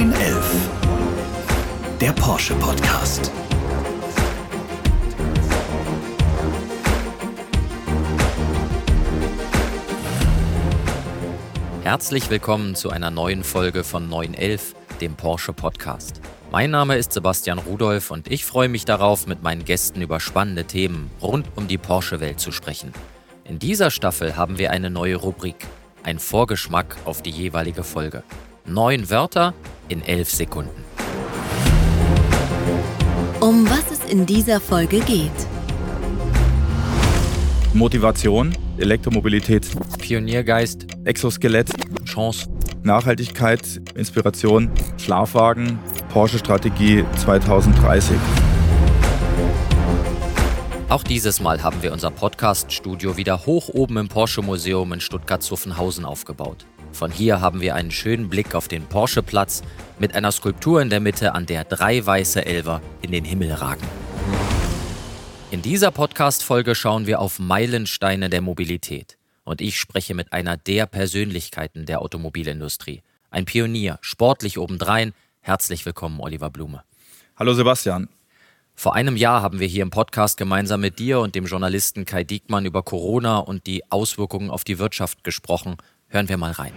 911. Der Porsche Podcast. Herzlich willkommen zu einer neuen Folge von 911, dem Porsche Podcast. Mein Name ist Sebastian Rudolph und ich freue mich darauf, mit meinen Gästen über spannende Themen rund um die Porsche-Welt zu sprechen. In dieser Staffel haben wir eine neue Rubrik, ein Vorgeschmack auf die jeweilige Folge. Neun Wörter in elf Sekunden. Um was es in dieser Folge geht. Motivation, Elektromobilität, Pioniergeist, Exoskelett, Chance, Nachhaltigkeit, Inspiration, Schlafwagen, Porsche-Strategie 2030. Auch dieses Mal haben wir unser Podcast-Studio wieder hoch oben im Porsche-Museum in Stuttgart-Zuffenhausen aufgebaut. Von hier haben wir einen schönen Blick auf den Porsche-Platz mit einer Skulptur in der Mitte, an der drei weiße Elver in den Himmel ragen. In dieser Podcast-Folge schauen wir auf Meilensteine der Mobilität. Und ich spreche mit einer der Persönlichkeiten der Automobilindustrie. Ein Pionier, sportlich obendrein. Herzlich willkommen, Oliver Blume. Hallo Sebastian. Vor einem Jahr haben wir hier im Podcast gemeinsam mit dir und dem Journalisten Kai Diekmann über Corona und die Auswirkungen auf die Wirtschaft gesprochen. Hören wir mal rein.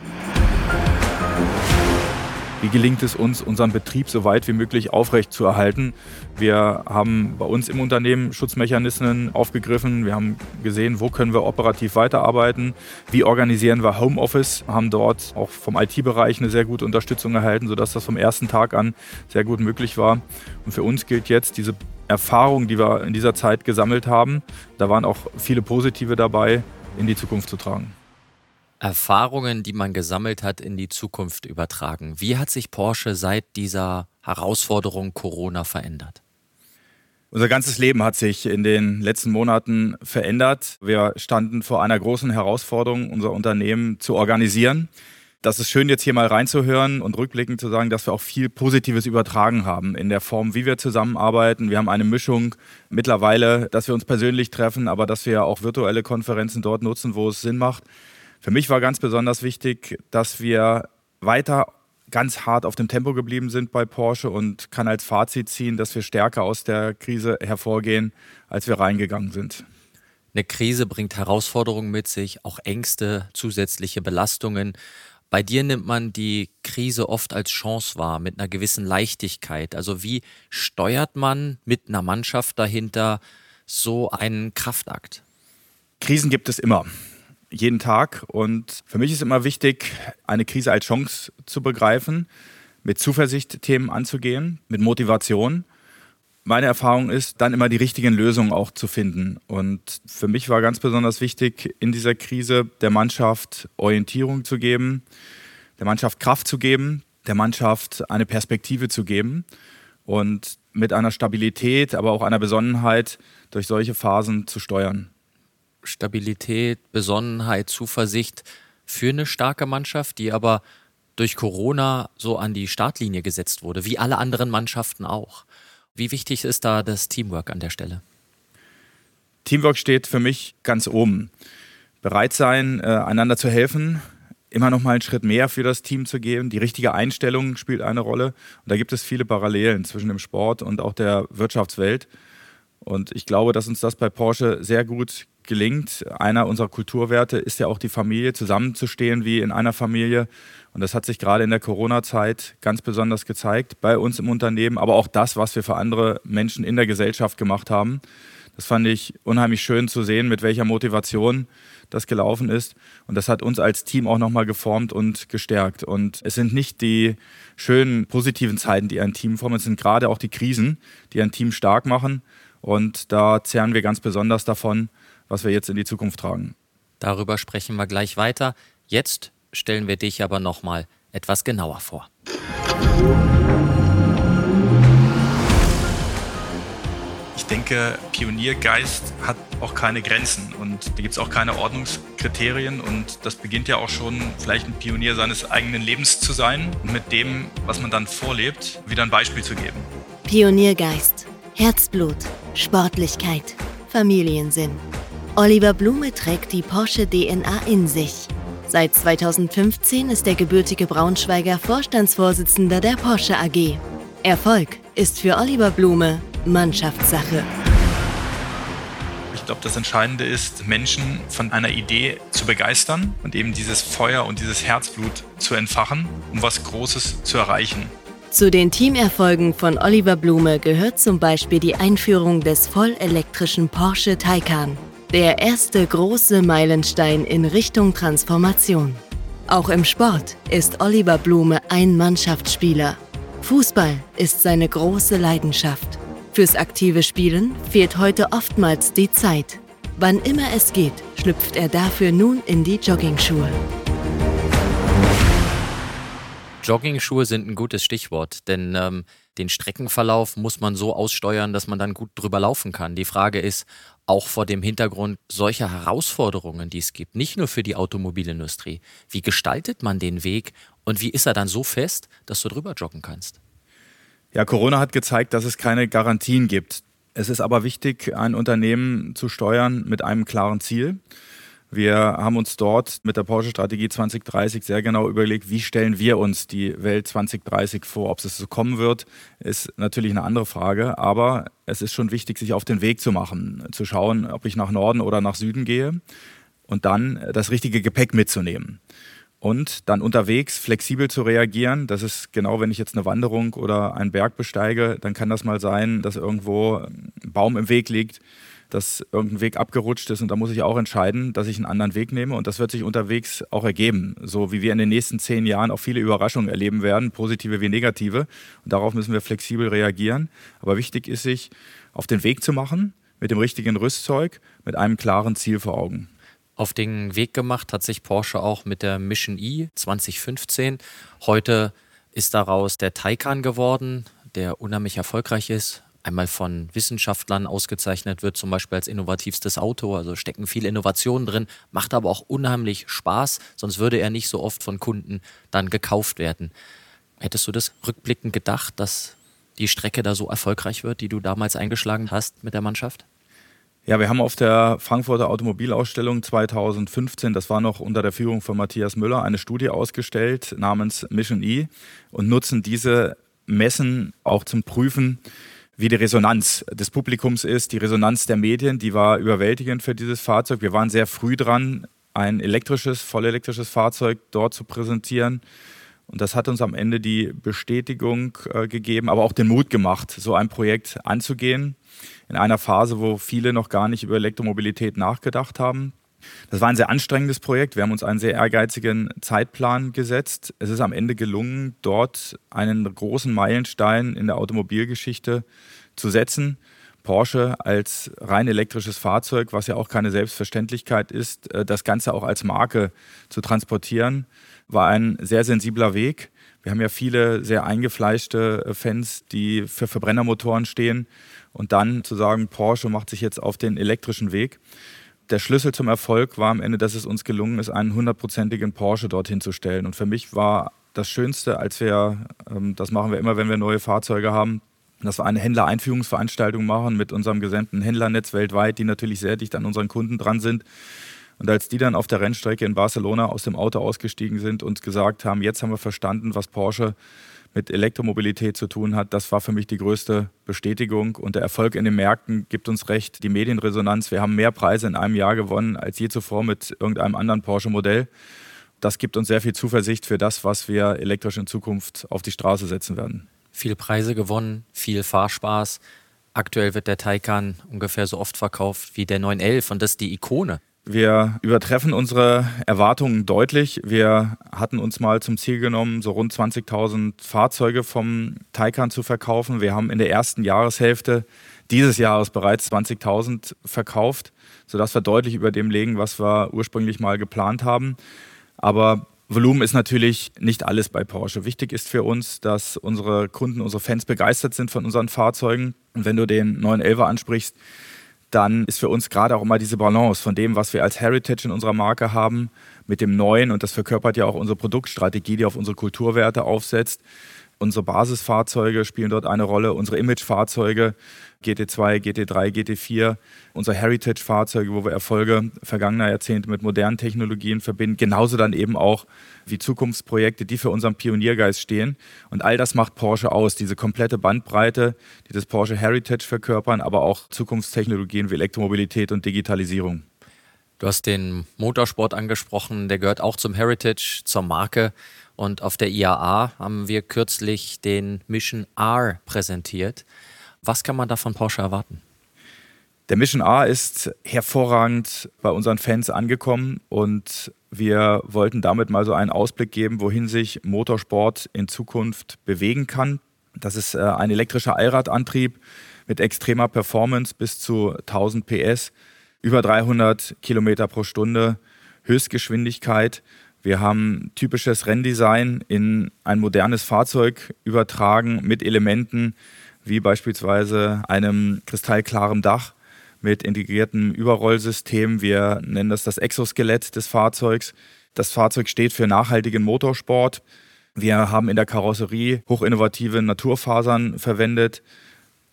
Wie gelingt es uns, unseren Betrieb so weit wie möglich aufrechtzuerhalten? Wir haben bei uns im Unternehmen Schutzmechanismen aufgegriffen. Wir haben gesehen, wo können wir operativ weiterarbeiten? Wie organisieren wir Homeoffice? Haben dort auch vom IT-Bereich eine sehr gute Unterstützung erhalten, sodass das vom ersten Tag an sehr gut möglich war. Und für uns gilt jetzt diese Erfahrung, die wir in dieser Zeit gesammelt haben, da waren auch viele positive dabei, in die Zukunft zu tragen. Erfahrungen, die man gesammelt hat, in die Zukunft übertragen. Wie hat sich Porsche seit dieser Herausforderung Corona verändert? Unser ganzes Leben hat sich in den letzten Monaten verändert. Wir standen vor einer großen Herausforderung, unser Unternehmen zu organisieren. Das ist schön, jetzt hier mal reinzuhören und rückblickend zu sagen, dass wir auch viel Positives übertragen haben in der Form, wie wir zusammenarbeiten. Wir haben eine Mischung mittlerweile, dass wir uns persönlich treffen, aber dass wir auch virtuelle Konferenzen dort nutzen, wo es Sinn macht. Für mich war ganz besonders wichtig, dass wir weiter ganz hart auf dem Tempo geblieben sind bei Porsche und kann als Fazit ziehen, dass wir stärker aus der Krise hervorgehen, als wir reingegangen sind. Eine Krise bringt Herausforderungen mit sich, auch Ängste, zusätzliche Belastungen. Bei dir nimmt man die Krise oft als Chance wahr, mit einer gewissen Leichtigkeit. Also wie steuert man mit einer Mannschaft dahinter so einen Kraftakt? Krisen gibt es immer jeden Tag. Und für mich ist immer wichtig, eine Krise als Chance zu begreifen, mit Zuversicht Themen anzugehen, mit Motivation. Meine Erfahrung ist, dann immer die richtigen Lösungen auch zu finden. Und für mich war ganz besonders wichtig, in dieser Krise der Mannschaft Orientierung zu geben, der Mannschaft Kraft zu geben, der Mannschaft eine Perspektive zu geben und mit einer Stabilität, aber auch einer Besonnenheit durch solche Phasen zu steuern. Stabilität, Besonnenheit, Zuversicht für eine starke Mannschaft, die aber durch Corona so an die Startlinie gesetzt wurde, wie alle anderen Mannschaften auch. Wie wichtig ist da das Teamwork an der Stelle? Teamwork steht für mich ganz oben. Bereit sein, äh, einander zu helfen, immer noch mal einen Schritt mehr für das Team zu geben. Die richtige Einstellung spielt eine Rolle. Und da gibt es viele Parallelen zwischen dem Sport und auch der Wirtschaftswelt. Und ich glaube, dass uns das bei Porsche sehr gut gelingt. Einer unserer Kulturwerte ist ja auch die Familie, zusammenzustehen wie in einer Familie. Und das hat sich gerade in der Corona-Zeit ganz besonders gezeigt bei uns im Unternehmen, aber auch das, was wir für andere Menschen in der Gesellschaft gemacht haben. Das fand ich unheimlich schön zu sehen, mit welcher Motivation das gelaufen ist. Und das hat uns als Team auch nochmal geformt und gestärkt. Und es sind nicht die schönen, positiven Zeiten, die ein Team formen, es sind gerade auch die Krisen, die ein Team stark machen. Und da zehren wir ganz besonders davon, was wir jetzt in die Zukunft tragen. Darüber sprechen wir gleich weiter. Jetzt stellen wir dich aber nochmal etwas genauer vor. Ich denke, Pioniergeist hat auch keine Grenzen und da gibt es auch keine Ordnungskriterien und das beginnt ja auch schon, vielleicht ein Pionier seines eigenen Lebens zu sein und mit dem, was man dann vorlebt, wieder ein Beispiel zu geben. Pioniergeist, Herzblut, Sportlichkeit, Familiensinn. Oliver Blume trägt die Porsche DNA in sich. Seit 2015 ist der gebürtige Braunschweiger Vorstandsvorsitzender der Porsche AG. Erfolg ist für Oliver Blume Mannschaftssache. Ich glaube, das Entscheidende ist, Menschen von einer Idee zu begeistern und eben dieses Feuer und dieses Herzblut zu entfachen, um was Großes zu erreichen. Zu den Teamerfolgen von Oliver Blume gehört zum Beispiel die Einführung des vollelektrischen Porsche Taycan. Der erste große Meilenstein in Richtung Transformation. Auch im Sport ist Oliver Blume ein Mannschaftsspieler. Fußball ist seine große Leidenschaft. Fürs aktive Spielen fehlt heute oftmals die Zeit. Wann immer es geht, schlüpft er dafür nun in die Joggingschuhe. Jogging-Schuhe sind ein gutes Stichwort, denn ähm, den Streckenverlauf muss man so aussteuern, dass man dann gut drüber laufen kann. Die Frage ist, auch vor dem Hintergrund solcher Herausforderungen, die es gibt, nicht nur für die Automobilindustrie, wie gestaltet man den Weg und wie ist er dann so fest, dass du drüber joggen kannst? Ja, Corona hat gezeigt, dass es keine Garantien gibt. Es ist aber wichtig, ein Unternehmen zu steuern mit einem klaren Ziel. Wir haben uns dort mit der Porsche-Strategie 2030 sehr genau überlegt, wie stellen wir uns die Welt 2030 vor. Ob es so kommen wird, ist natürlich eine andere Frage. Aber es ist schon wichtig, sich auf den Weg zu machen, zu schauen, ob ich nach Norden oder nach Süden gehe und dann das richtige Gepäck mitzunehmen. Und dann unterwegs flexibel zu reagieren. Das ist genau, wenn ich jetzt eine Wanderung oder einen Berg besteige, dann kann das mal sein, dass irgendwo ein Baum im Weg liegt dass irgendein Weg abgerutscht ist und da muss ich auch entscheiden, dass ich einen anderen Weg nehme und das wird sich unterwegs auch ergeben, so wie wir in den nächsten zehn Jahren auch viele Überraschungen erleben werden, positive wie negative und darauf müssen wir flexibel reagieren. Aber wichtig ist sich auf den Weg zu machen mit dem richtigen Rüstzeug, mit einem klaren Ziel vor Augen. Auf den Weg gemacht hat sich Porsche auch mit der Mission E 2015. Heute ist daraus der Taycan geworden, der unheimlich erfolgreich ist, einmal von Wissenschaftlern ausgezeichnet wird, zum Beispiel als innovativstes Auto. Also stecken viele Innovationen drin, macht aber auch unheimlich Spaß, sonst würde er nicht so oft von Kunden dann gekauft werden. Hättest du das rückblickend gedacht, dass die Strecke da so erfolgreich wird, die du damals eingeschlagen hast mit der Mannschaft? Ja, wir haben auf der Frankfurter Automobilausstellung 2015, das war noch unter der Führung von Matthias Müller, eine Studie ausgestellt namens Mission E und nutzen diese Messen auch zum Prüfen, wie die Resonanz des Publikums ist, die Resonanz der Medien, die war überwältigend für dieses Fahrzeug. Wir waren sehr früh dran, ein elektrisches, vollelektrisches Fahrzeug dort zu präsentieren. Und das hat uns am Ende die Bestätigung äh, gegeben, aber auch den Mut gemacht, so ein Projekt anzugehen. In einer Phase, wo viele noch gar nicht über Elektromobilität nachgedacht haben. Das war ein sehr anstrengendes Projekt. Wir haben uns einen sehr ehrgeizigen Zeitplan gesetzt. Es ist am Ende gelungen, dort einen großen Meilenstein in der Automobilgeschichte zu setzen. Porsche als rein elektrisches Fahrzeug, was ja auch keine Selbstverständlichkeit ist, äh, das Ganze auch als Marke zu transportieren, war ein sehr sensibler Weg. Wir haben ja viele sehr eingefleischte äh, Fans, die für Verbrennermotoren stehen. Und dann zu sagen, Porsche macht sich jetzt auf den elektrischen Weg der Schlüssel zum Erfolg war am Ende, dass es uns gelungen ist, einen hundertprozentigen Porsche dorthin zu stellen. Und für mich war das Schönste, als wir, ähm, das machen wir immer, wenn wir neue Fahrzeuge haben, dass wir eine Händlereinführungsveranstaltung machen mit unserem gesamten Händlernetz weltweit, die natürlich sehr dicht an unseren Kunden dran sind. Und als die dann auf der Rennstrecke in Barcelona aus dem Auto ausgestiegen sind und gesagt haben, jetzt haben wir verstanden, was Porsche mit Elektromobilität zu tun hat, das war für mich die größte Bestätigung. Und der Erfolg in den Märkten gibt uns recht. Die Medienresonanz, wir haben mehr Preise in einem Jahr gewonnen als je zuvor mit irgendeinem anderen Porsche-Modell. Das gibt uns sehr viel Zuversicht für das, was wir elektrisch in Zukunft auf die Straße setzen werden. Viele Preise gewonnen, viel Fahrspaß. Aktuell wird der Taycan ungefähr so oft verkauft wie der 911 und das ist die Ikone wir übertreffen unsere Erwartungen deutlich. Wir hatten uns mal zum Ziel genommen, so rund 20.000 Fahrzeuge vom Taycan zu verkaufen. Wir haben in der ersten Jahreshälfte dieses Jahres bereits 20.000 verkauft, sodass wir deutlich über dem liegen, was wir ursprünglich mal geplant haben. Aber Volumen ist natürlich nicht alles bei Porsche. Wichtig ist für uns, dass unsere Kunden, unsere Fans begeistert sind von unseren Fahrzeugen. Und wenn du den 911er ansprichst, dann ist für uns gerade auch immer diese Balance von dem, was wir als Heritage in unserer Marke haben, mit dem Neuen. Und das verkörpert ja auch unsere Produktstrategie, die auf unsere Kulturwerte aufsetzt. Unsere Basisfahrzeuge spielen dort eine Rolle, unsere Imagefahrzeuge, GT2, GT3, GT4, unsere Heritage-Fahrzeuge, wo wir Erfolge vergangener Jahrzehnte mit modernen Technologien verbinden, genauso dann eben auch wie Zukunftsprojekte, die für unseren Pioniergeist stehen. Und all das macht Porsche aus, diese komplette Bandbreite, die das Porsche Heritage verkörpern, aber auch Zukunftstechnologien wie Elektromobilität und Digitalisierung. Du hast den Motorsport angesprochen, der gehört auch zum Heritage, zur Marke. Und auf der IAA haben wir kürzlich den Mission R präsentiert. Was kann man da von Porsche erwarten? Der Mission R ist hervorragend bei unseren Fans angekommen und wir wollten damit mal so einen Ausblick geben, wohin sich Motorsport in Zukunft bewegen kann. Das ist äh, ein elektrischer Allradantrieb mit extremer Performance bis zu 1000 PS, über 300 Kilometer pro Stunde, Höchstgeschwindigkeit. Wir haben typisches Renndesign in ein modernes Fahrzeug übertragen mit Elementen wie beispielsweise einem kristallklaren Dach mit integriertem Überrollsystem. Wir nennen das das Exoskelett des Fahrzeugs. Das Fahrzeug steht für nachhaltigen Motorsport. Wir haben in der Karosserie hochinnovative Naturfasern verwendet,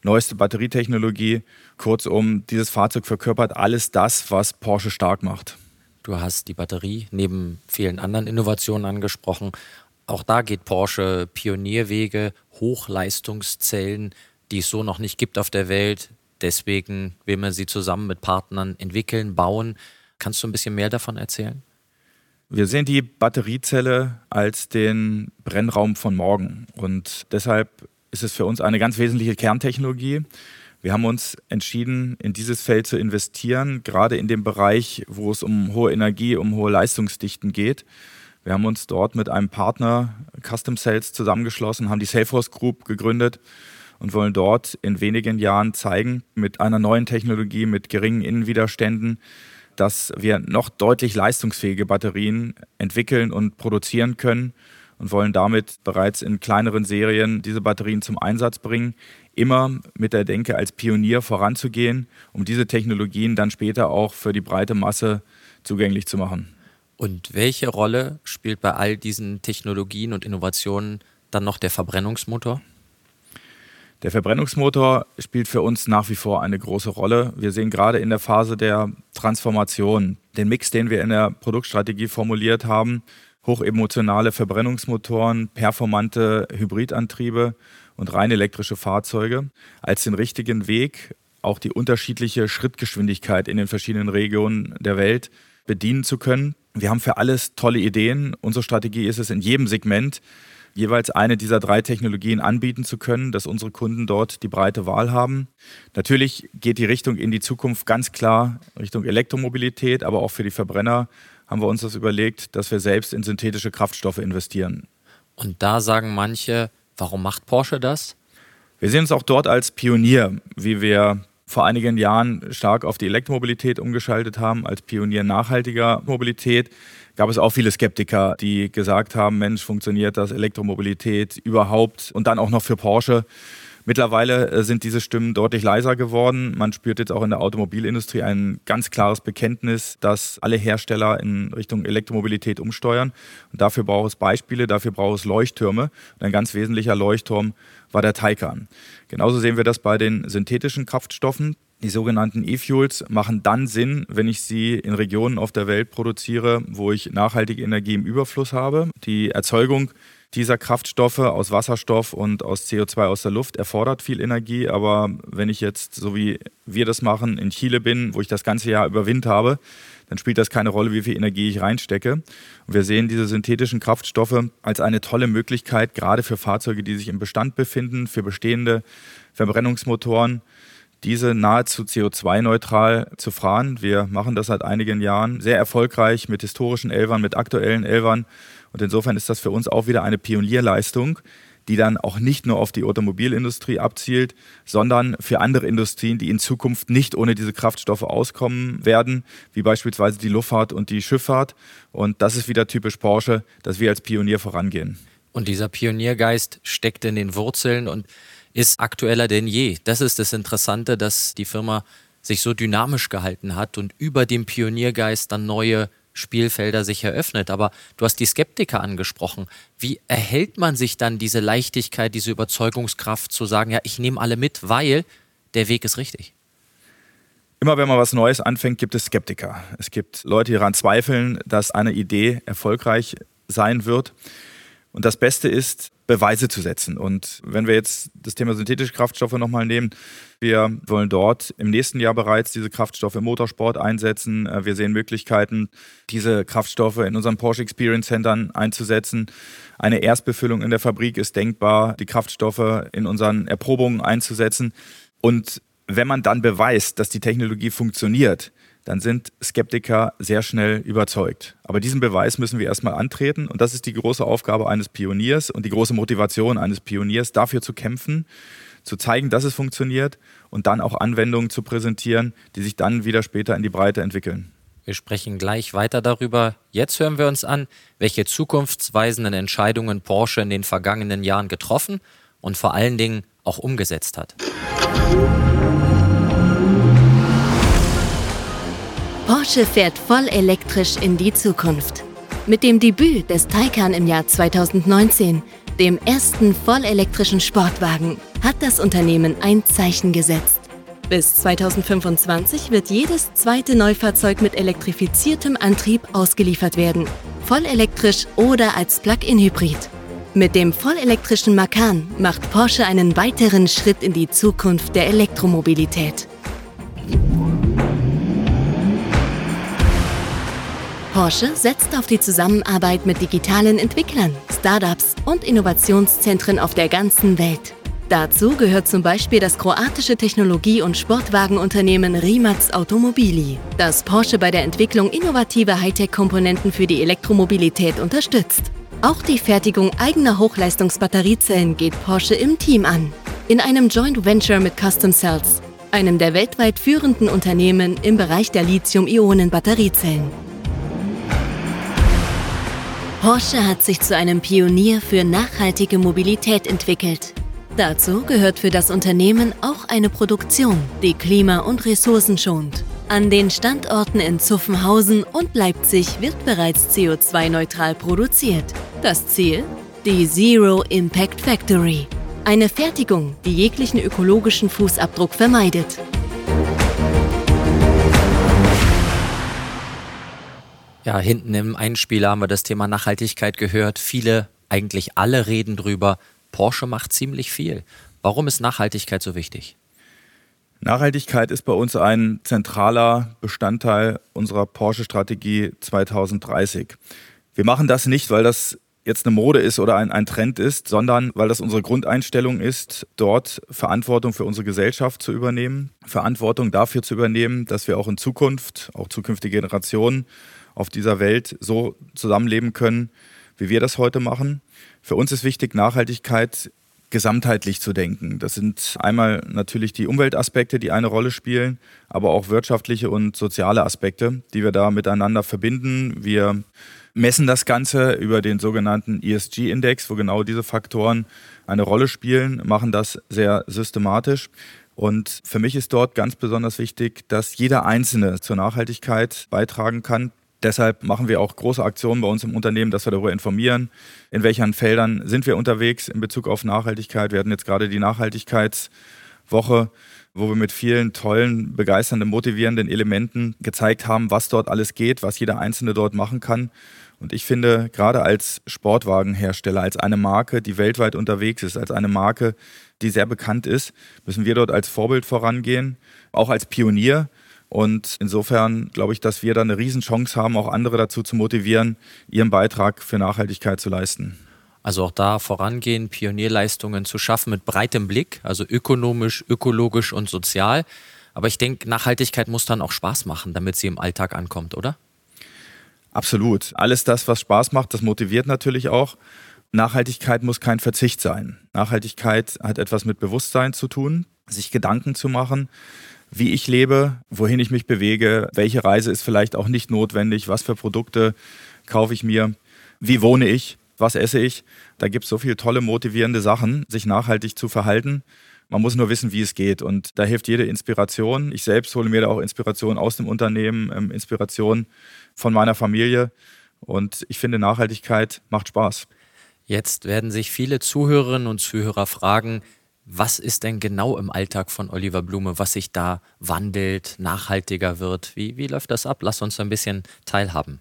neueste Batterietechnologie. Kurzum, dieses Fahrzeug verkörpert alles das, was Porsche stark macht. Du hast die Batterie neben vielen anderen Innovationen angesprochen. Auch da geht Porsche Pionierwege, Hochleistungszellen, die es so noch nicht gibt auf der Welt. Deswegen will man sie zusammen mit Partnern entwickeln, bauen. Kannst du ein bisschen mehr davon erzählen? Wir sehen die Batteriezelle als den Brennraum von morgen. Und deshalb ist es für uns eine ganz wesentliche Kerntechnologie. Wir haben uns entschieden, in dieses Feld zu investieren, gerade in dem Bereich, wo es um hohe Energie, um hohe Leistungsdichten geht. Wir haben uns dort mit einem Partner Custom Sales zusammengeschlossen, haben die Salesforce Group gegründet und wollen dort in wenigen Jahren zeigen, mit einer neuen Technologie, mit geringen Innenwiderständen, dass wir noch deutlich leistungsfähige Batterien entwickeln und produzieren können und wollen damit bereits in kleineren Serien diese Batterien zum Einsatz bringen, immer mit der Denke als Pionier voranzugehen, um diese Technologien dann später auch für die breite Masse zugänglich zu machen. Und welche Rolle spielt bei all diesen Technologien und Innovationen dann noch der Verbrennungsmotor? Der Verbrennungsmotor spielt für uns nach wie vor eine große Rolle. Wir sehen gerade in der Phase der Transformation den Mix, den wir in der Produktstrategie formuliert haben, hochemotionale Verbrennungsmotoren, performante Hybridantriebe und rein elektrische Fahrzeuge als den richtigen Weg, auch die unterschiedliche Schrittgeschwindigkeit in den verschiedenen Regionen der Welt bedienen zu können. Wir haben für alles tolle Ideen. Unsere Strategie ist es, in jedem Segment jeweils eine dieser drei Technologien anbieten zu können, dass unsere Kunden dort die breite Wahl haben. Natürlich geht die Richtung in die Zukunft ganz klar Richtung Elektromobilität, aber auch für die Verbrenner haben wir uns das überlegt, dass wir selbst in synthetische Kraftstoffe investieren. Und da sagen manche, warum macht Porsche das? Wir sehen uns auch dort als Pionier, wie wir vor einigen Jahren stark auf die Elektromobilität umgeschaltet haben, als Pionier nachhaltiger Mobilität, gab es auch viele Skeptiker, die gesagt haben, Mensch, funktioniert das Elektromobilität überhaupt und dann auch noch für Porsche. Mittlerweile äh, sind diese Stimmen deutlich leiser geworden. Man spürt jetzt auch in der Automobilindustrie ein ganz klares Bekenntnis, dass alle Hersteller in Richtung Elektromobilität umsteuern. Und dafür braucht es Beispiele, dafür braucht es Leuchttürme. Und ein ganz wesentlicher Leuchtturm war der Taycan. Genauso sehen wir das bei den synthetischen Kraftstoffen. Die sogenannten E-Fuels machen dann Sinn, wenn ich sie in Regionen auf der Welt produziere, wo ich nachhaltige Energie im Überfluss habe. Die Erzeugung dieser Kraftstoffe aus Wasserstoff und aus CO2 aus der Luft erfordert viel Energie, aber wenn ich jetzt, so wie wir das machen, in Chile bin, wo ich das ganze Jahr über Wind habe, dann spielt das keine Rolle, wie viel Energie ich reinstecke. Und wir sehen diese synthetischen Kraftstoffe als eine tolle Möglichkeit, gerade für Fahrzeuge, die sich im Bestand befinden, für bestehende Verbrennungsmotoren, diese nahezu CO2-neutral zu fahren. Wir machen das seit einigen Jahren sehr erfolgreich mit historischen Elvern, mit aktuellen Elvern und insofern ist das für uns auch wieder eine Pionierleistung, die dann auch nicht nur auf die Automobilindustrie abzielt, sondern für andere Industrien, die in Zukunft nicht ohne diese Kraftstoffe auskommen werden, wie beispielsweise die Luftfahrt und die Schifffahrt. Und das ist wieder typisch Porsche, dass wir als Pionier vorangehen. Und dieser Pioniergeist steckt in den Wurzeln und ist aktueller denn je. Das ist das Interessante, dass die Firma sich so dynamisch gehalten hat und über dem Pioniergeist dann neue Spielfelder sich eröffnet. Aber du hast die Skeptiker angesprochen. Wie erhält man sich dann diese Leichtigkeit, diese Überzeugungskraft zu sagen, ja, ich nehme alle mit, weil der Weg ist richtig? Immer wenn man was Neues anfängt, gibt es Skeptiker. Es gibt Leute, die daran zweifeln, dass eine Idee erfolgreich sein wird. Und das Beste ist, Beweise zu setzen. Und wenn wir jetzt das Thema synthetische Kraftstoffe nochmal nehmen, wir wollen dort im nächsten Jahr bereits diese Kraftstoffe im Motorsport einsetzen. Äh, wir sehen Möglichkeiten, diese Kraftstoffe in unseren Porsche Experience Centern einzusetzen. Eine Erstbefüllung in der Fabrik ist denkbar, die Kraftstoffe in unseren Erprobungen einzusetzen. Und wenn man dann beweist, dass die Technologie funktioniert, dann sind Skeptiker sehr schnell überzeugt. Aber diesen Beweis müssen wir erstmal antreten und das ist die große Aufgabe eines Pioniers und die große Motivation eines Pioniers, dafür zu kämpfen, zu zeigen, dass es funktioniert und dann auch Anwendungen zu präsentieren, die sich dann wieder später in die Breite entwickeln. Wir sprechen gleich weiter darüber. Jetzt hören wir uns an, welche zukunftsweisenden Entscheidungen Porsche in den vergangenen Jahren getroffen und vor allen Dingen auch umgesetzt hat. Porsche fährt voll elektrisch in die Zukunft. Mit dem Debüt des Taycan im Jahr 2019, dem ersten vollelektrischen Sportwagen, hat das Unternehmen ein Zeichen gesetzt. Bis 2025 wird jedes zweite Neufahrzeug mit elektrifiziertem Antrieb ausgeliefert werden, vollelektrisch oder als Plug-in-Hybrid. Mit dem vollelektrischen Macan macht Porsche einen weiteren Schritt in die Zukunft der Elektromobilität. Porsche setzt auf die Zusammenarbeit mit digitalen Entwicklern, Startups und Innovationszentren auf der ganzen Welt. Dazu gehört zum Beispiel das kroatische Technologie- und Sportwagenunternehmen Rimac Automobili, das Porsche bei der Entwicklung innovativer Hightech-Komponenten für die Elektromobilität unterstützt. Auch die Fertigung eigener Hochleistungsbatteriezellen geht Porsche im Team an. In einem Joint Venture mit Custom Cells, einem der weltweit führenden Unternehmen im Bereich der Lithium-Ionen-Batteriezellen. Porsche hat sich zu einem Pionier für nachhaltige Mobilität entwickelt. Dazu gehört für das Unternehmen auch eine Produktion, die klima- und Ressourcen schont. An den Standorten in Zuffenhausen und Leipzig wird bereits CO2-neutral produziert. Das Ziel? Die Zero Impact Factory. Eine Fertigung, die jeglichen ökologischen Fußabdruck vermeidet. Ja, hinten im Einspieler haben wir das Thema Nachhaltigkeit gehört. Viele, eigentlich alle reden drüber. Porsche macht ziemlich viel. Warum ist Nachhaltigkeit so wichtig? Nachhaltigkeit ist bei uns ein zentraler Bestandteil unserer Porsche-Strategie 2030. Wir machen das nicht, weil das jetzt eine Mode ist oder ein, ein Trend ist, sondern weil das unsere Grundeinstellung ist, dort Verantwortung für unsere Gesellschaft zu übernehmen, Verantwortung dafür zu übernehmen, dass wir auch in Zukunft, auch zukünftige Generationen, auf dieser Welt so zusammenleben können, wie wir das heute machen. Für uns ist wichtig, Nachhaltigkeit gesamtheitlich zu denken. Das sind einmal natürlich die Umweltaspekte, die eine Rolle spielen, aber auch wirtschaftliche und soziale Aspekte, die wir da miteinander verbinden. Wir messen das Ganze über den sogenannten ESG-Index, wo genau diese Faktoren eine Rolle spielen, machen das sehr systematisch. Und für mich ist dort ganz besonders wichtig, dass jeder Einzelne zur Nachhaltigkeit beitragen kann. Deshalb machen wir auch große Aktionen bei uns im Unternehmen, dass wir darüber informieren, in welchen Feldern sind wir unterwegs in Bezug auf Nachhaltigkeit. Wir hatten jetzt gerade die Nachhaltigkeitswoche, wo wir mit vielen tollen, begeisternden, motivierenden Elementen gezeigt haben, was dort alles geht, was jeder Einzelne dort machen kann. Und ich finde, gerade als Sportwagenhersteller, als eine Marke, die weltweit unterwegs ist, als eine Marke, die sehr bekannt ist, müssen wir dort als Vorbild vorangehen, auch als Pionier und insofern glaube ich, dass wir da eine Riesenchance haben, auch andere dazu zu motivieren, ihren Beitrag für Nachhaltigkeit zu leisten. Also auch da vorangehen, Pionierleistungen zu schaffen mit breitem Blick, also ökonomisch, ökologisch und sozial. Aber ich denke, Nachhaltigkeit muss dann auch Spaß machen, damit sie im Alltag ankommt, oder? Absolut. Alles das, was Spaß macht, das motiviert natürlich auch. Nachhaltigkeit muss kein Verzicht sein. Nachhaltigkeit hat etwas mit Bewusstsein zu tun, sich Gedanken zu machen, wie ich lebe, wohin ich mich bewege, welche Reise ist vielleicht auch nicht notwendig, was für Produkte kaufe ich mir, wie wohne ich, was esse ich. Da gibt es so viele tolle motivierende Sachen, sich nachhaltig zu verhalten. Man muss nur wissen, wie es geht. Und da hilft jede Inspiration. Ich selbst hole mir da auch Inspiration aus dem Unternehmen, ähm, Inspiration von meiner Familie. Und ich finde, Nachhaltigkeit macht Spaß. Jetzt werden sich viele Zuhörerinnen und Zuhörer fragen, was ist denn genau im Alltag von Oliver Blume, was sich da wandelt, nachhaltiger wird? Wie, wie läuft das ab? Lass uns ein bisschen teilhaben.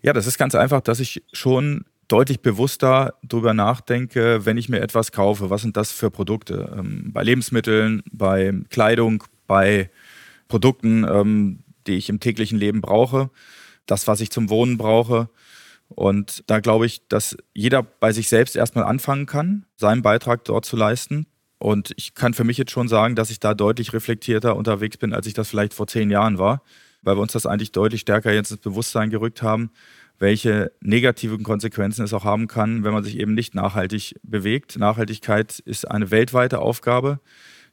Ja, das ist ganz einfach, dass ich schon deutlich bewusster darüber nachdenke, wenn ich mir etwas kaufe. Was sind das für Produkte? Ähm, bei Lebensmitteln, bei Kleidung, bei Produkten, ähm, die ich im täglichen Leben brauche, das, was ich zum Wohnen brauche. Und da glaube ich, dass jeder bei sich selbst erstmal anfangen kann, seinen Beitrag dort zu leisten. Und ich kann für mich jetzt schon sagen, dass ich da deutlich reflektierter unterwegs bin, als ich das vielleicht vor zehn Jahren war, weil wir uns das eigentlich deutlich stärker jetzt ins Bewusstsein gerückt haben, welche negativen Konsequenzen es auch haben kann, wenn man sich eben nicht nachhaltig bewegt. Nachhaltigkeit ist eine weltweite Aufgabe,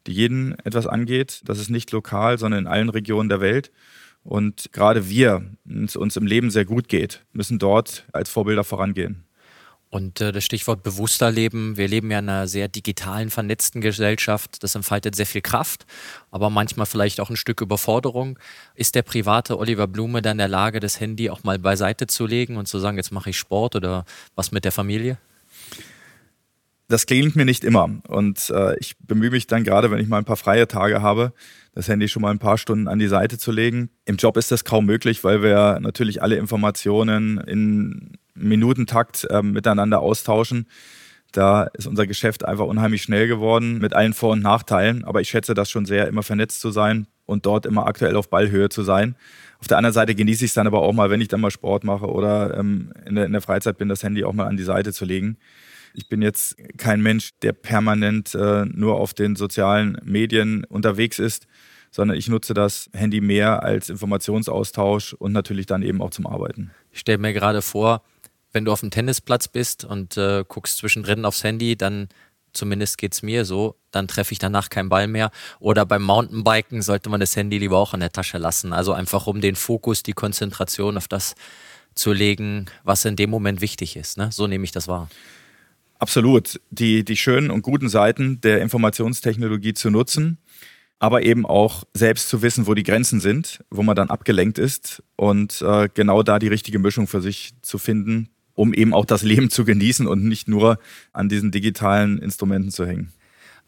die jeden etwas angeht. Das ist nicht lokal, sondern in allen Regionen der Welt. Und gerade wir, es uns im Leben sehr gut geht, müssen dort als Vorbilder vorangehen. Und äh, das Stichwort bewusster Leben. Wir leben ja in einer sehr digitalen, vernetzten Gesellschaft. Das entfaltet sehr viel Kraft, aber manchmal vielleicht auch ein Stück Überforderung. Ist der private Oliver Blume dann in der Lage, das Handy auch mal beiseite zu legen und zu sagen, jetzt mache ich Sport oder was mit der Familie? Das klingt mir nicht immer. Und äh, ich bemühe mich dann gerade, wenn ich mal ein paar freie Tage habe, das Handy schon mal ein paar Stunden an die Seite zu legen. Im Job ist das kaum möglich, weil wir natürlich alle Informationen in Minutentakt äh, miteinander austauschen. Da ist unser Geschäft einfach unheimlich schnell geworden mit allen Vor- und Nachteilen. Aber ich schätze das schon sehr, immer vernetzt zu sein und dort immer aktuell auf Ballhöhe zu sein. Auf der anderen Seite genieße ich es dann aber auch mal, wenn ich dann mal Sport mache oder ähm, in, der, in der Freizeit bin, das Handy auch mal an die Seite zu legen. Ich bin jetzt kein Mensch, der permanent äh, nur auf den sozialen Medien unterwegs ist, sondern ich nutze das Handy mehr als Informationsaustausch und natürlich dann eben auch zum Arbeiten. Ich stelle mir gerade vor, wenn du auf dem Tennisplatz bist und äh, guckst zwischendrin aufs Handy, dann zumindest geht es mir so, dann treffe ich danach keinen Ball mehr. Oder beim Mountainbiken sollte man das Handy lieber auch in der Tasche lassen. Also einfach um den Fokus, die Konzentration auf das zu legen, was in dem Moment wichtig ist. Ne? So nehme ich das wahr. Absolut. Die, die schönen und guten Seiten der Informationstechnologie zu nutzen, aber eben auch selbst zu wissen, wo die Grenzen sind, wo man dann abgelenkt ist und äh, genau da die richtige Mischung für sich zu finden, um eben auch das Leben zu genießen und nicht nur an diesen digitalen Instrumenten zu hängen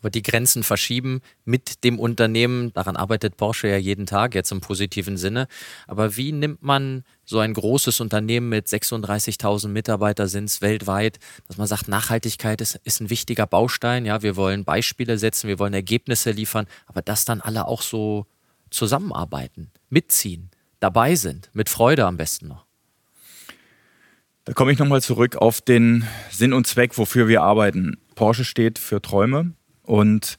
wird die Grenzen verschieben mit dem Unternehmen. Daran arbeitet Porsche ja jeden Tag, jetzt im positiven Sinne. Aber wie nimmt man so ein großes Unternehmen mit 36.000 Mitarbeitern sind es weltweit, dass man sagt, Nachhaltigkeit ist, ist ein wichtiger Baustein. Ja, wir wollen Beispiele setzen, wir wollen Ergebnisse liefern, aber dass dann alle auch so zusammenarbeiten, mitziehen, dabei sind, mit Freude am besten noch. Da komme ich nochmal zurück auf den Sinn und Zweck, wofür wir arbeiten. Porsche steht für Träume, und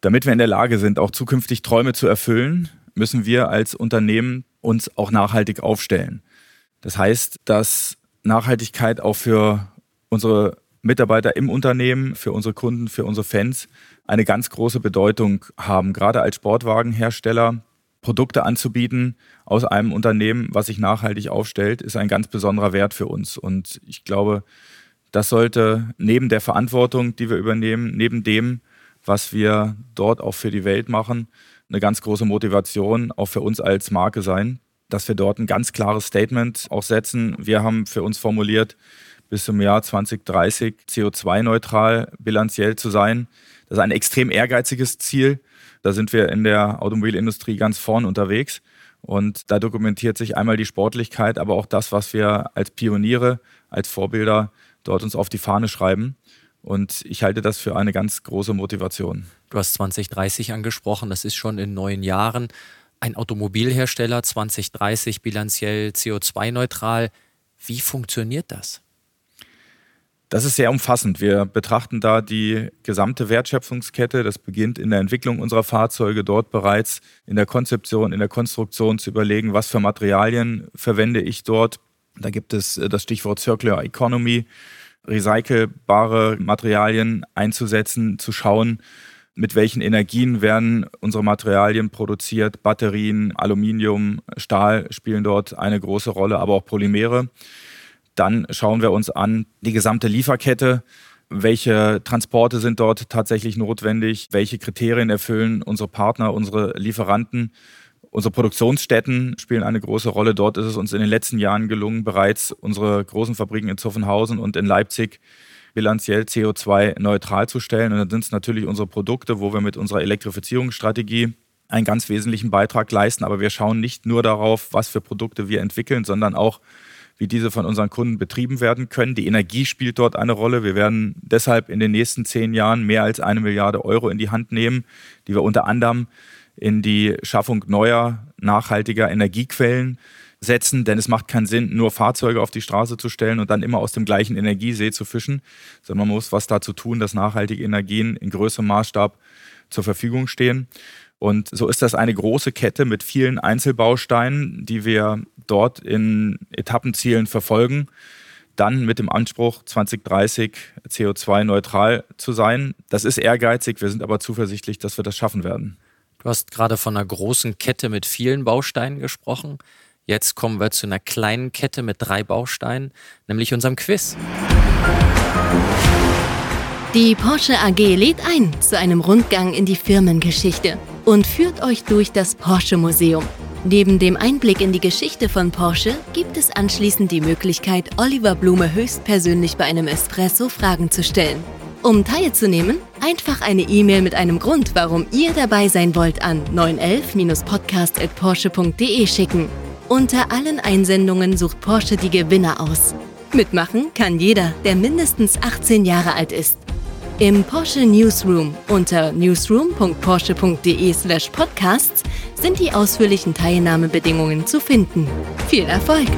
damit wir in der Lage sind, auch zukünftig Träume zu erfüllen, müssen wir als Unternehmen uns auch nachhaltig aufstellen. Das heißt, dass Nachhaltigkeit auch für unsere Mitarbeiter im Unternehmen, für unsere Kunden, für unsere Fans eine ganz große Bedeutung haben. Gerade als Sportwagenhersteller Produkte anzubieten aus einem Unternehmen, was sich nachhaltig aufstellt, ist ein ganz besonderer Wert für uns. Und ich glaube, das sollte neben der Verantwortung, die wir übernehmen, neben dem, was wir dort auch für die Welt machen, eine ganz große Motivation auch für uns als Marke sein, dass wir dort ein ganz klares Statement auch setzen. Wir haben für uns formuliert, bis zum Jahr 2030 CO2-neutral bilanziell zu sein. Das ist ein extrem ehrgeiziges Ziel. Da sind wir in der Automobilindustrie ganz vorn unterwegs. Und da dokumentiert sich einmal die Sportlichkeit, aber auch das, was wir als Pioniere, als Vorbilder dort uns auf die Fahne schreiben. Und ich halte das für eine ganz große Motivation. Du hast 2030 angesprochen, das ist schon in neun Jahren. Ein Automobilhersteller 2030 bilanziell CO2-neutral. Wie funktioniert das? Das ist sehr umfassend. Wir betrachten da die gesamte Wertschöpfungskette. Das beginnt in der Entwicklung unserer Fahrzeuge, dort bereits in der Konzeption, in der Konstruktion zu überlegen, was für Materialien verwende ich dort. Da gibt es äh, das Stichwort Circular Economy recycelbare Materialien einzusetzen, zu schauen, mit welchen Energien werden unsere Materialien produziert. Batterien, Aluminium, Stahl spielen dort eine große Rolle, aber auch Polymere. Dann schauen wir uns an die gesamte Lieferkette. welche Transporte sind dort tatsächlich notwendig, welche Kriterien erfüllen unsere Partner, unsere Lieferanten. Unsere Produktionsstätten spielen eine große Rolle. Dort ist es uns in den letzten Jahren gelungen, bereits unsere großen Fabriken in Zuffenhausen und in Leipzig bilanziell CO2-neutral zu stellen. Und dann sind es natürlich unsere Produkte, wo wir mit unserer Elektrifizierungsstrategie einen ganz wesentlichen Beitrag leisten. Aber wir schauen nicht nur darauf, was für Produkte wir entwickeln, sondern auch, wie diese von unseren Kunden betrieben werden können. Die Energie spielt dort eine Rolle. Wir werden deshalb in den nächsten zehn Jahren mehr als eine Milliarde Euro in die Hand nehmen, die wir unter anderem in die Schaffung neuer, nachhaltiger Energiequellen setzen, denn es macht keinen Sinn, nur Fahrzeuge auf die Straße zu stellen und dann immer aus dem gleichen Energiesee zu fischen, sondern man muss was dazu tun, dass nachhaltige Energien in größerem Maßstab zur Verfügung stehen. Und so ist das eine große Kette mit vielen Einzelbausteinen, die wir dort in Etappenzielen verfolgen. Dann mit dem Anspruch, 2030 CO2-neutral zu sein. Das ist ehrgeizig, wir sind aber zuversichtlich, dass wir das schaffen werden. Du hast gerade von einer großen Kette mit vielen Bausteinen gesprochen. Jetzt kommen wir zu einer kleinen Kette mit drei Bausteinen, nämlich unserem Quiz. Die Porsche AG lädt ein zu einem Rundgang in die Firmengeschichte und führt euch durch das Porsche Museum. Neben dem Einblick in die Geschichte von Porsche gibt es anschließend die Möglichkeit, Oliver Blume höchstpersönlich bei einem Espresso Fragen zu stellen. Um teilzunehmen, einfach eine E-Mail mit einem Grund, warum ihr dabei sein wollt, an 911-podcast.porsche.de schicken. Unter allen Einsendungen sucht Porsche die Gewinner aus. Mitmachen kann jeder, der mindestens 18 Jahre alt ist. Im Porsche Newsroom unter newsroom.porsche.de/slash podcasts sind die ausführlichen Teilnahmebedingungen zu finden. Viel Erfolg!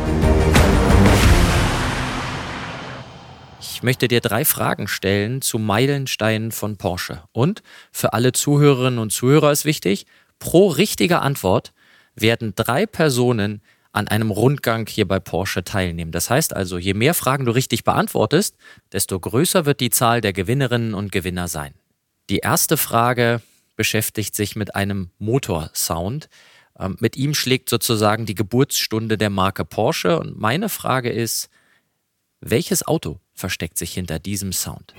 Ich möchte dir drei Fragen stellen zu Meilensteinen von Porsche. Und für alle Zuhörerinnen und Zuhörer ist wichtig, pro richtige Antwort werden drei Personen an einem Rundgang hier bei Porsche teilnehmen. Das heißt also, je mehr Fragen du richtig beantwortest, desto größer wird die Zahl der Gewinnerinnen und Gewinner sein. Die erste Frage beschäftigt sich mit einem Motorsound. Ähm, mit ihm schlägt sozusagen die Geburtsstunde der Marke Porsche. Und meine Frage ist, welches Auto versteckt sich hinter diesem Sound?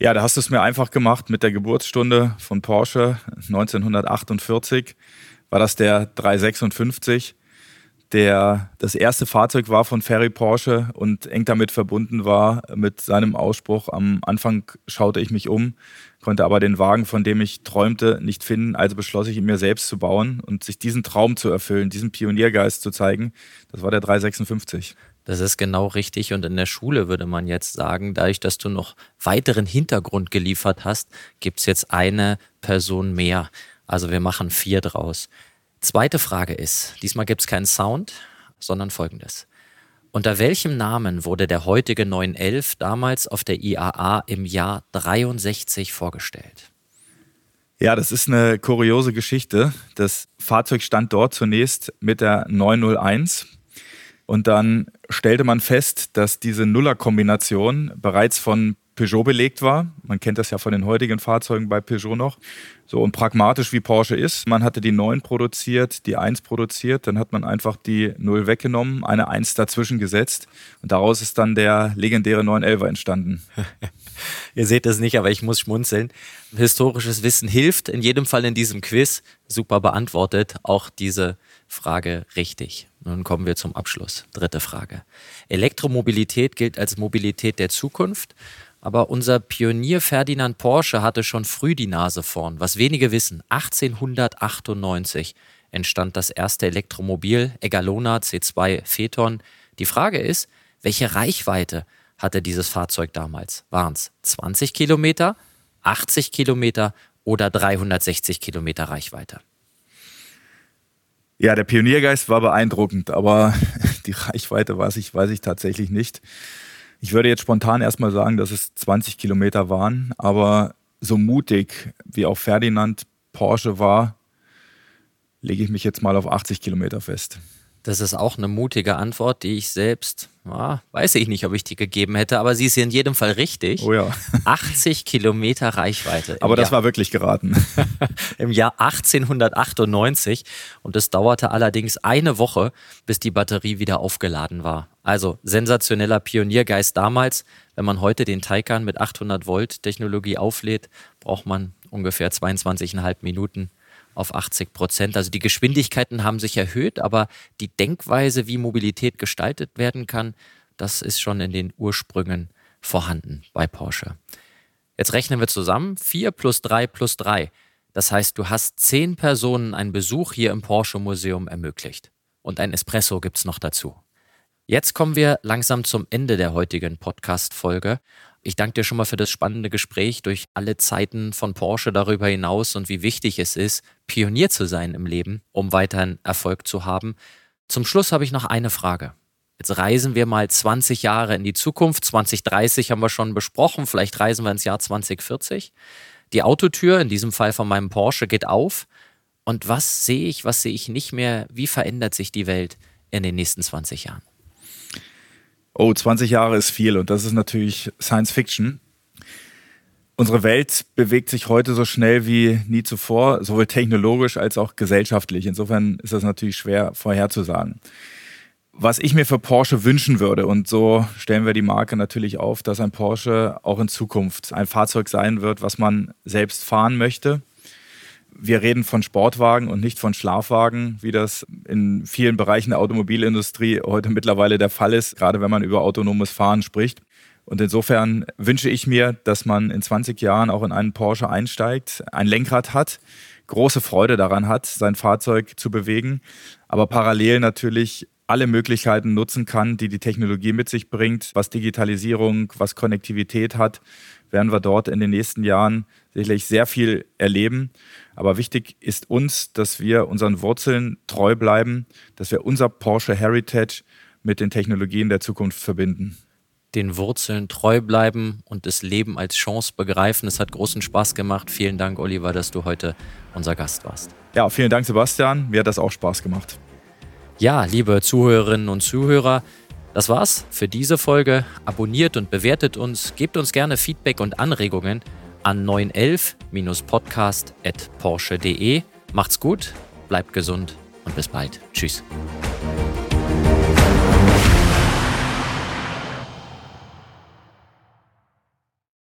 Ja, da hast du es mir einfach gemacht mit der Geburtsstunde von Porsche 1948. War das der 356, der das erste Fahrzeug war von Ferry Porsche und eng damit verbunden war mit seinem Ausspruch. Am Anfang schaute ich mich um, konnte aber den Wagen, von dem ich träumte, nicht finden. Also beschloss ich, ihn mir selbst zu bauen und sich diesen Traum zu erfüllen, diesen Pioniergeist zu zeigen. Das war der 356. Das ist genau richtig. Und in der Schule würde man jetzt sagen, dadurch, dass du noch weiteren Hintergrund geliefert hast, gibt es jetzt eine Person mehr. Also wir machen vier draus. Zweite Frage ist, diesmal gibt es keinen Sound, sondern folgendes. Unter welchem Namen wurde der heutige 911 damals auf der IAA im Jahr 63 vorgestellt? Ja, das ist eine kuriose Geschichte. Das Fahrzeug stand dort zunächst mit der 901 und dann stellte man fest, dass diese Nuller-Kombination bereits von Peugeot belegt war. Man kennt das ja von den heutigen Fahrzeugen bei Peugeot noch. So und pragmatisch wie Porsche ist, man hatte die 9 produziert, die 1 produziert, dann hat man einfach die 0 weggenommen, eine 1 dazwischen gesetzt und daraus ist dann der legendäre 911er entstanden. Ihr seht es nicht, aber ich muss schmunzeln. Historisches Wissen hilft in jedem Fall in diesem Quiz. Super beantwortet. Auch diese Frage richtig. Nun kommen wir zum Abschluss. Dritte Frage. Elektromobilität gilt als Mobilität der Zukunft. Aber unser Pionier Ferdinand Porsche hatte schon früh die Nase vorn. Was wenige wissen, 1898 entstand das erste Elektromobil, Egalona C2 Phaeton. Die Frage ist, welche Reichweite hatte dieses Fahrzeug damals? Waren es 20 Kilometer, 80 Kilometer oder 360 Kilometer Reichweite? Ja, der Pioniergeist war beeindruckend, aber die Reichweite weiß ich, weiß ich tatsächlich nicht. Ich würde jetzt spontan erstmal sagen, dass es 20 Kilometer waren, aber so mutig wie auch Ferdinand Porsche war, lege ich mich jetzt mal auf 80 Kilometer fest. Das ist auch eine mutige Antwort, die ich selbst, ja, weiß ich nicht, ob ich die gegeben hätte, aber sie ist in jedem Fall richtig. Oh ja. 80 Kilometer Reichweite. Aber das Jahr, war wirklich geraten. Im Jahr 1898 und es dauerte allerdings eine Woche, bis die Batterie wieder aufgeladen war. Also sensationeller Pioniergeist damals. Wenn man heute den Taycan mit 800 Volt Technologie auflädt, braucht man ungefähr 22,5 Minuten auf 80 Prozent. Also die Geschwindigkeiten haben sich erhöht, aber die Denkweise, wie Mobilität gestaltet werden kann, das ist schon in den Ursprüngen vorhanden bei Porsche. Jetzt rechnen wir zusammen. 4 plus 3 plus 3. Das heißt, du hast zehn Personen einen Besuch hier im Porsche Museum ermöglicht. Und ein Espresso gibt's noch dazu. Jetzt kommen wir langsam zum Ende der heutigen Podcast-Folge. Ich danke dir schon mal für das spannende Gespräch durch alle Zeiten von Porsche darüber hinaus und wie wichtig es ist, Pionier zu sein im Leben, um weiterhin Erfolg zu haben. Zum Schluss habe ich noch eine Frage. Jetzt reisen wir mal 20 Jahre in die Zukunft. 2030 haben wir schon besprochen. Vielleicht reisen wir ins Jahr 2040. Die Autotür, in diesem Fall von meinem Porsche, geht auf. Und was sehe ich, was sehe ich nicht mehr? Wie verändert sich die Welt in den nächsten 20 Jahren? Oh, 20 Jahre ist viel und das ist natürlich Science Fiction. Unsere Welt bewegt sich heute so schnell wie nie zuvor, sowohl technologisch als auch gesellschaftlich. Insofern ist das natürlich schwer vorherzusagen. Was ich mir für Porsche wünschen würde, und so stellen wir die Marke natürlich auf, dass ein Porsche auch in Zukunft ein Fahrzeug sein wird, was man selbst fahren möchte, wir reden von Sportwagen und nicht von Schlafwagen, wie das in vielen Bereichen der Automobilindustrie heute mittlerweile der Fall ist, gerade wenn man über autonomes Fahren spricht. Und insofern wünsche ich mir, dass man in 20 Jahren auch in einen Porsche einsteigt, ein Lenkrad hat, große Freude daran hat, sein Fahrzeug zu bewegen, aber parallel natürlich alle Möglichkeiten nutzen kann, die die Technologie mit sich bringt, was Digitalisierung, was Konnektivität hat, werden wir dort in den nächsten Jahren sicherlich sehr viel erleben. Aber wichtig ist uns, dass wir unseren Wurzeln treu bleiben, dass wir unser Porsche Heritage mit den Technologien der Zukunft verbinden. Den Wurzeln treu bleiben und das Leben als Chance begreifen. Es hat großen Spaß gemacht. Vielen Dank, Oliver, dass du heute unser Gast warst. Ja, vielen Dank, Sebastian. Mir hat das auch Spaß gemacht. Ja, liebe Zuhörerinnen und Zuhörer, das war's für diese Folge. Abonniert und bewertet uns, gebt uns gerne Feedback und Anregungen an 911-podcast.porsche.de. Macht's gut, bleibt gesund und bis bald. Tschüss.